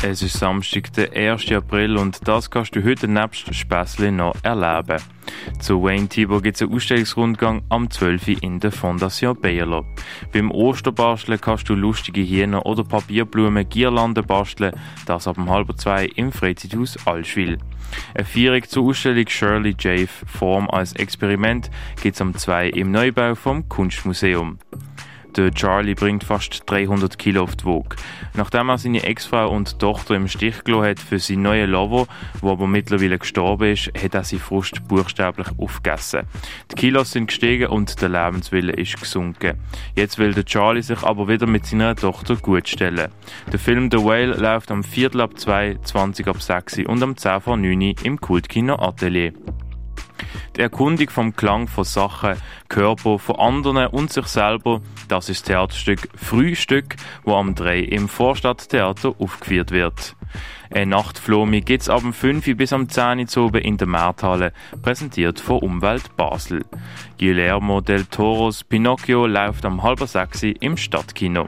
Es ist Samstag, der 1. April und das kannst du heute nebst Späßle noch erleben. Zu Wayne Tibor gibt es einen Ausstellungsrundgang am 12. Uhr in der Fondation Bayerlo. Beim Osterbasteln kannst du lustige Hähner oder Papierblumen Girlanden basteln, das ab halb zwei im Freizeithaus Allschwil. Eine Feierung zur Ausstellung Shirley Jave Form als Experiment gibt es am 2 im Neubau vom Kunstmuseum. Der Charlie bringt fast 300 Kilo auf die Waage. Nachdem er seine Ex-Frau und Tochter im Stich gelassen hat für seinen neuen Lover, der aber mittlerweile gestorben ist, hat er seine Frust buchstäblich aufgegessen. Die Kilos sind gestiegen und der Lebenswille ist gesunken. Jetzt will der Charlie sich aber wieder mit seiner Tochter gutstellen. Der Film The Whale läuft am Viertel ab 2, 20 ab 6 und am 10 vor 9 im Kultkino Atelier. Die Erkundung vom Klang von Sachen, Körper, von anderen und sich selber, das ist das Theaterstück Frühstück, wo am 3 im Vorstadttheater aufgeführt wird. Eine Nachtflomi gibt's ab dem 5 bis am 10 Uhr in der Märthalle, präsentiert von Umwelt Basel. Guillermo del Toros Pinocchio läuft am halber 6 im Stadtkino.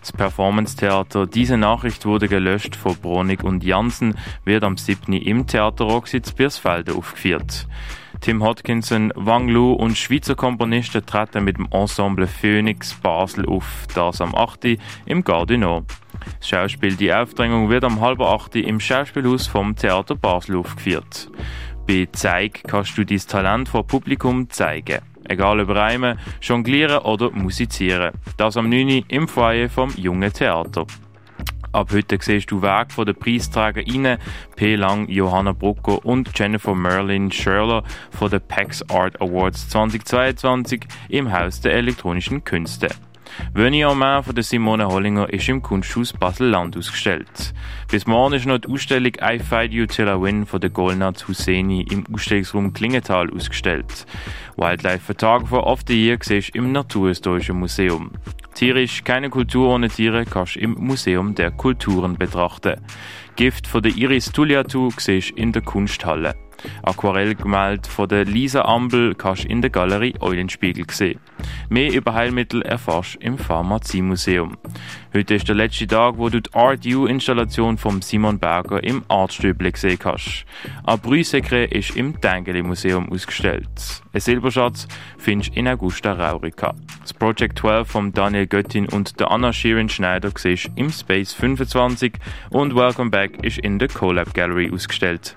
Das Performance-Theater Diese Nachricht wurde gelöscht von Bronig und Jansen wird am 7. im Theater Roxitz Biersfelde aufgeführt. Tim Hodkinson, Wang Lu und Schweizer Komponisten treten mit dem Ensemble Phoenix Basel auf, das am 8. im Gardino. Das Schauspiel Die Aufdrängung wird am halben 8. im Schauspielhaus vom Theater Basel aufgeführt. Bei Zeig kannst du dein Talent vor Publikum zeigen. Egal ob Reimen, Jonglieren oder Musizieren. Das am 9. im Foyer vom Jungen Theater. Ab heute siehst du Weg von den PreisträgerInnen P. Lang, Johanna Brucker und Jennifer Merlin Schörler von den PAX Art Awards 2022 im Haus der elektronischen Künste. Venir en main von Simone Hollinger ist im Kunsthaus Basel-Land ausgestellt. Bis morgen ist noch die Ausstellung I Fight You Till I Win von der Golnaz Husseini im Ausstellungsraum Klingenthal ausgestellt. Wildlife Photographer of the Year siehst im Naturhistorischen Museum. Tierisch keine Kultur ohne Tiere kannst du im Museum der Kulturen betrachten. Gift von der Iris Tulliatu siehst in der Kunsthalle. Aquarellgemälde von der Lisa Ambel kannst du in der Galerie Eulenspiegel sehen. Mehr über Heilmittel erfährst du im Pharmaziemuseum. Heute ist der letzte Tag, wo du die Art U-Installation von Simon Berger im Artstüble gesehen hast. Ein Brüsekre ist im Tengeli Museum ausgestellt. Ein Silberschatz findest du in Augusta Raurica. Das Project 12 von Daniel Göttin und der Anna Shirin Schneider siehst im Space 25 und Welcome Back ist in der Collab Gallery ausgestellt.